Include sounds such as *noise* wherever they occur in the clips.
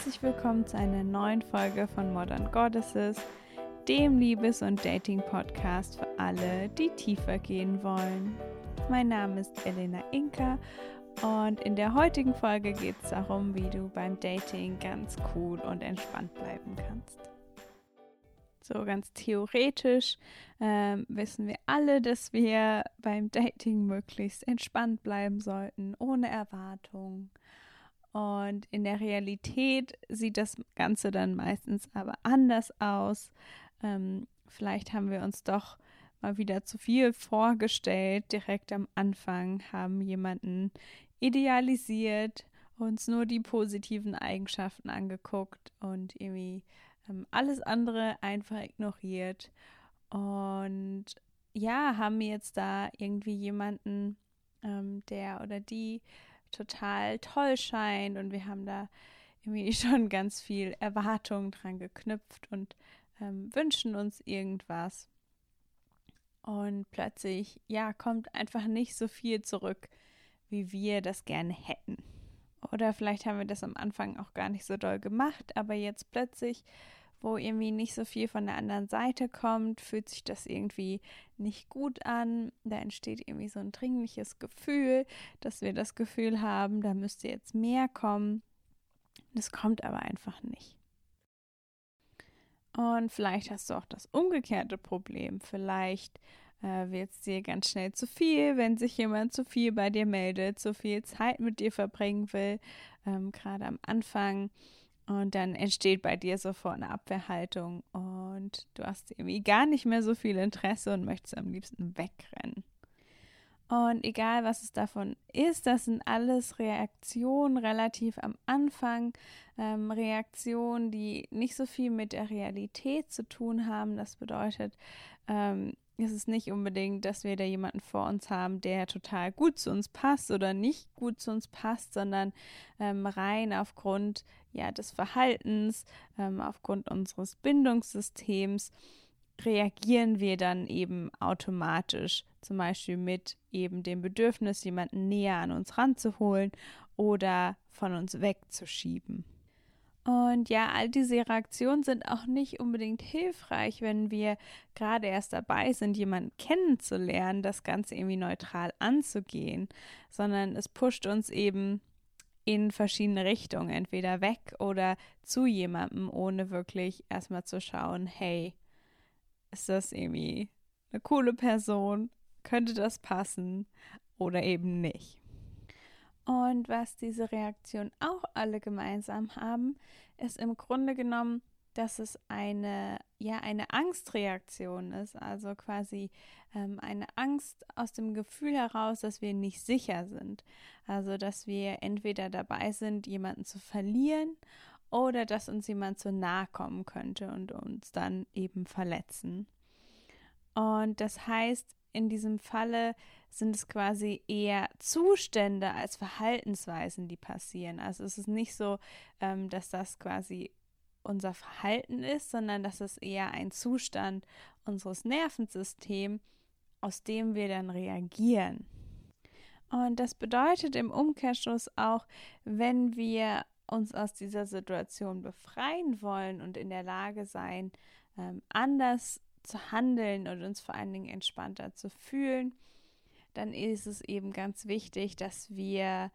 Herzlich willkommen zu einer neuen Folge von Modern Goddesses, dem Liebes- und Dating-Podcast für alle, die tiefer gehen wollen. Mein Name ist Elena Inka und in der heutigen Folge geht es darum, wie du beim Dating ganz cool und entspannt bleiben kannst. So ganz theoretisch äh, wissen wir alle, dass wir beim Dating möglichst entspannt bleiben sollten, ohne Erwartung. Und in der Realität sieht das Ganze dann meistens aber anders aus. Ähm, vielleicht haben wir uns doch mal wieder zu viel vorgestellt. Direkt am Anfang haben jemanden idealisiert, uns nur die positiven Eigenschaften angeguckt und irgendwie ähm, alles andere einfach ignoriert. Und ja, haben jetzt da irgendwie jemanden, ähm, der oder die total toll scheint und wir haben da irgendwie *laughs* schon ganz viel Erwartung dran geknüpft und ähm, wünschen uns irgendwas. Und plötzlich, ja, kommt einfach nicht so viel zurück, wie wir das gerne hätten. Oder vielleicht haben wir das am Anfang auch gar nicht so doll gemacht, aber jetzt plötzlich, wo irgendwie nicht so viel von der anderen Seite kommt, fühlt sich das irgendwie nicht gut an. Da entsteht irgendwie so ein dringliches Gefühl, dass wir das Gefühl haben, da müsste jetzt mehr kommen. Das kommt aber einfach nicht. Und vielleicht hast du auch das umgekehrte Problem. Vielleicht äh, wird es dir ganz schnell zu viel, wenn sich jemand zu viel bei dir meldet, zu viel Zeit mit dir verbringen will, ähm, gerade am Anfang. Und dann entsteht bei dir sofort eine Abwehrhaltung und du hast irgendwie gar nicht mehr so viel Interesse und möchtest am liebsten wegrennen. Und egal, was es davon ist, das sind alles Reaktionen relativ am Anfang, ähm, Reaktionen, die nicht so viel mit der Realität zu tun haben. Das bedeutet, ähm, es ist nicht unbedingt, dass wir da jemanden vor uns haben, der total gut zu uns passt oder nicht gut zu uns passt, sondern ähm, rein aufgrund ja, des Verhaltens, ähm, aufgrund unseres Bindungssystems reagieren wir dann eben automatisch, zum Beispiel mit eben dem Bedürfnis, jemanden näher an uns ranzuholen oder von uns wegzuschieben. Und ja, all diese Reaktionen sind auch nicht unbedingt hilfreich, wenn wir gerade erst dabei sind, jemanden kennenzulernen, das Ganze irgendwie neutral anzugehen, sondern es pusht uns eben in verschiedene Richtungen, entweder weg oder zu jemandem, ohne wirklich erstmal zu schauen, hey, ist das irgendwie eine coole Person? Könnte das passen oder eben nicht? Und was diese Reaktionen auch alle gemeinsam haben, ist im Grunde genommen, dass es eine, ja, eine Angstreaktion ist, also quasi ähm, eine Angst aus dem Gefühl heraus, dass wir nicht sicher sind. Also, dass wir entweder dabei sind, jemanden zu verlieren oder dass uns jemand zu nahe kommen könnte und uns dann eben verletzen. Und das heißt, in diesem Falle sind es quasi eher Zustände als Verhaltensweisen, die passieren. Also es ist nicht so, ähm, dass das quasi unser Verhalten ist, sondern dass es eher ein Zustand unseres Nervensystems, aus dem wir dann reagieren. Und das bedeutet im Umkehrschluss auch, wenn wir uns aus dieser Situation befreien wollen und in der Lage sein, ähm, anders zu handeln und uns vor allen Dingen entspannter zu fühlen, dann ist es eben ganz wichtig, dass wir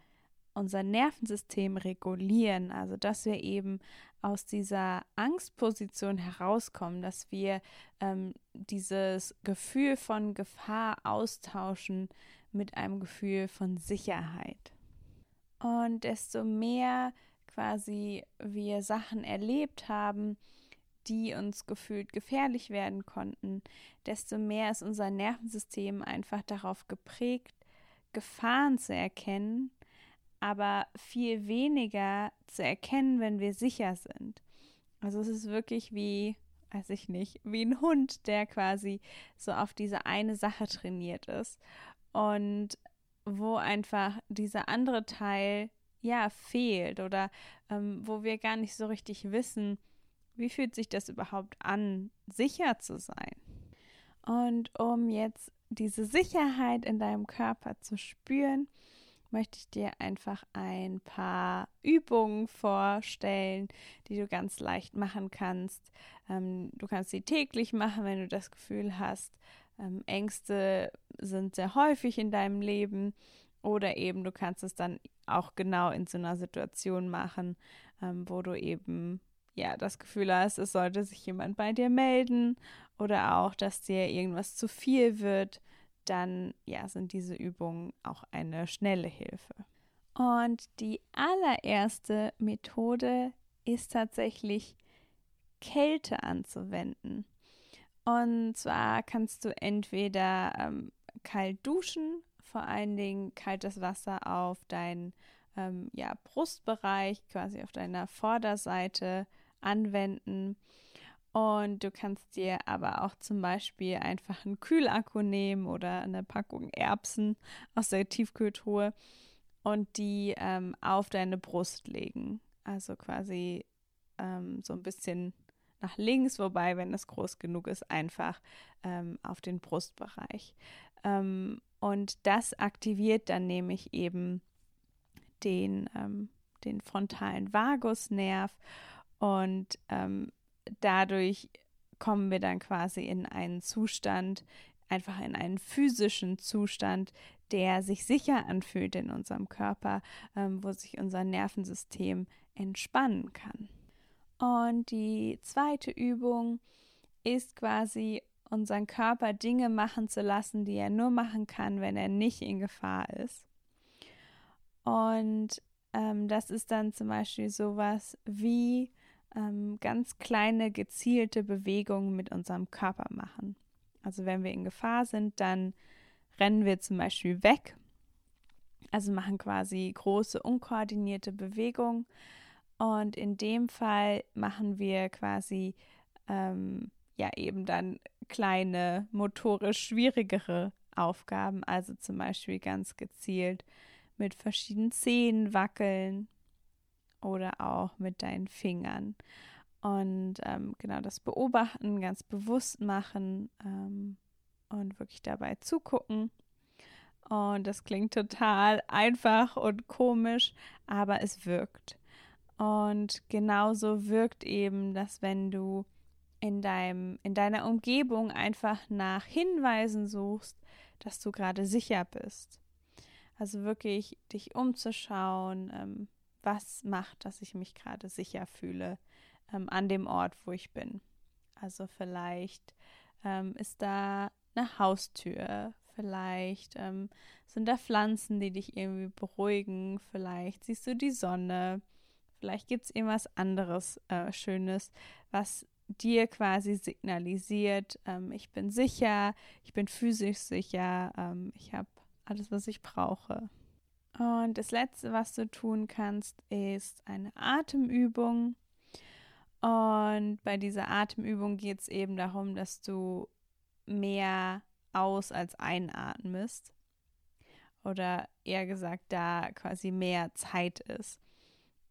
unser Nervensystem regulieren, also dass wir eben aus dieser Angstposition herauskommen, dass wir ähm, dieses Gefühl von Gefahr austauschen mit einem Gefühl von Sicherheit. Und desto mehr quasi wir Sachen erlebt haben, die uns gefühlt gefährlich werden konnten, desto mehr ist unser Nervensystem einfach darauf geprägt, Gefahren zu erkennen, aber viel weniger zu erkennen, wenn wir sicher sind. Also es ist wirklich wie, weiß ich nicht, wie ein Hund, der quasi so auf diese eine Sache trainiert ist und wo einfach dieser andere Teil ja fehlt oder ähm, wo wir gar nicht so richtig wissen, wie fühlt sich das überhaupt an, sicher zu sein? Und um jetzt diese Sicherheit in deinem Körper zu spüren, möchte ich dir einfach ein paar Übungen vorstellen, die du ganz leicht machen kannst. Ähm, du kannst sie täglich machen, wenn du das Gefühl hast, ähm, Ängste sind sehr häufig in deinem Leben. Oder eben du kannst es dann auch genau in so einer Situation machen, ähm, wo du eben ja das Gefühl hast, es sollte sich jemand bei dir melden oder auch, dass dir irgendwas zu viel wird dann ja, sind diese Übungen auch eine schnelle Hilfe. Und die allererste Methode ist tatsächlich Kälte anzuwenden. Und zwar kannst du entweder ähm, kalt duschen, vor allen Dingen kaltes Wasser auf deinen ähm, ja, Brustbereich, quasi auf deiner Vorderseite anwenden und du kannst dir aber auch zum Beispiel einfach einen Kühlakku nehmen oder eine Packung Erbsen aus der Tiefkühltruhe und die ähm, auf deine Brust legen. Also quasi ähm, so ein bisschen nach links, wobei, wenn es groß genug ist, einfach ähm, auf den Brustbereich. Ähm, und das aktiviert dann nämlich eben den, ähm, den frontalen Vagusnerv und ähm, dadurch kommen wir dann quasi in einen Zustand, einfach in einen physischen Zustand, der sich sicher anfühlt in unserem Körper, ähm, wo sich unser Nervensystem entspannen kann. Und die zweite Übung ist quasi unseren Körper Dinge machen zu lassen, die er nur machen kann, wenn er nicht in Gefahr ist. Und ähm, das ist dann zum Beispiel sowas wie ähm, ganz kleine gezielte Bewegungen mit unserem Körper machen. Also wenn wir in Gefahr sind, dann rennen wir zum Beispiel weg. Also machen quasi große unkoordinierte Bewegungen. Und in dem Fall machen wir quasi ähm, ja eben dann kleine motorisch schwierigere Aufgaben. Also zum Beispiel ganz gezielt mit verschiedenen Zehen wackeln oder auch mit deinen Fingern. Und ähm, genau das Beobachten, ganz bewusst machen ähm, und wirklich dabei zugucken. Und das klingt total einfach und komisch, aber es wirkt. Und genauso wirkt eben, dass wenn du in, deinem, in deiner Umgebung einfach nach Hinweisen suchst, dass du gerade sicher bist. Also wirklich dich umzuschauen, ähm, was macht, dass ich mich gerade sicher fühle ähm, an dem Ort, wo ich bin. Also vielleicht ähm, ist da eine Haustür, vielleicht ähm, sind da Pflanzen, die dich irgendwie beruhigen, vielleicht siehst du die Sonne, vielleicht gibt es irgendwas anderes äh, Schönes, was dir quasi signalisiert, ähm, ich bin sicher, ich bin physisch sicher, ähm, ich habe alles, was ich brauche. Und das Letzte, was du tun kannst, ist eine Atemübung. Und bei dieser Atemübung geht es eben darum, dass du mehr aus als einatmest. Oder eher gesagt, da quasi mehr Zeit ist.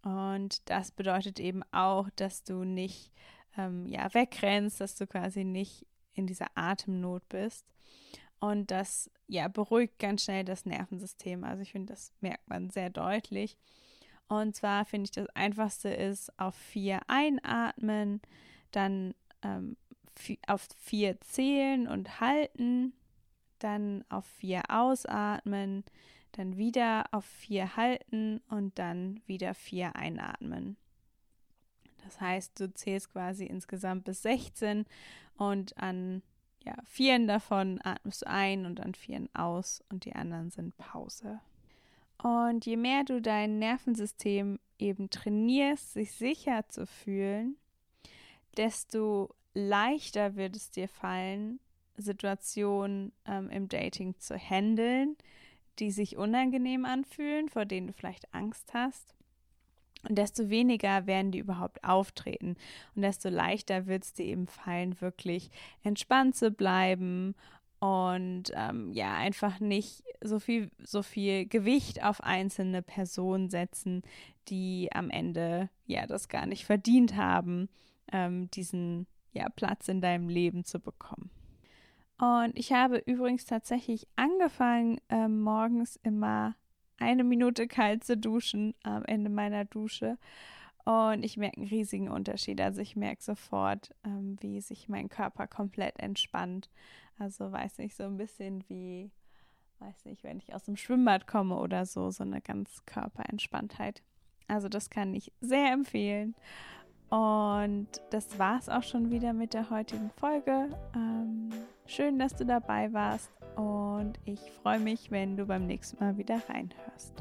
Und das bedeutet eben auch, dass du nicht ähm, ja, wegrennst, dass du quasi nicht in dieser Atemnot bist. Und das ja, beruhigt ganz schnell das Nervensystem. Also ich finde, das merkt man sehr deutlich. Und zwar finde ich, das Einfachste ist auf vier einatmen, dann ähm, auf vier zählen und halten, dann auf vier ausatmen, dann wieder auf vier halten und dann wieder vier einatmen. Das heißt, du zählst quasi insgesamt bis 16 und an ja, vieren davon atmest du ein und an vieren aus und die anderen sind Pause. Und je mehr du dein Nervensystem eben trainierst, sich sicher zu fühlen, desto leichter wird es dir fallen, Situationen ähm, im Dating zu handeln, die sich unangenehm anfühlen, vor denen du vielleicht Angst hast. Und desto weniger werden die überhaupt auftreten. Und desto leichter wird es dir eben fallen, wirklich entspannt zu bleiben und ähm, ja, einfach nicht so viel, so viel Gewicht auf einzelne Personen setzen, die am Ende ja das gar nicht verdient haben ähm, diesen ja, Platz in deinem Leben zu bekommen. Und ich habe übrigens tatsächlich angefangen, äh, morgens immer eine Minute kalt zu duschen am Ende meiner Dusche. Und ich merke einen riesigen Unterschied. Also ich merke sofort, ähm, wie sich mein Körper komplett entspannt. Also weiß nicht, so ein bisschen wie, weiß nicht, wenn ich aus dem Schwimmbad komme oder so, so eine ganz Körperentspanntheit. Also das kann ich sehr empfehlen. Und das war es auch schon wieder mit der heutigen Folge. Ähm, schön, dass du dabei warst und ich freue mich, wenn du beim nächsten Mal wieder reinhörst.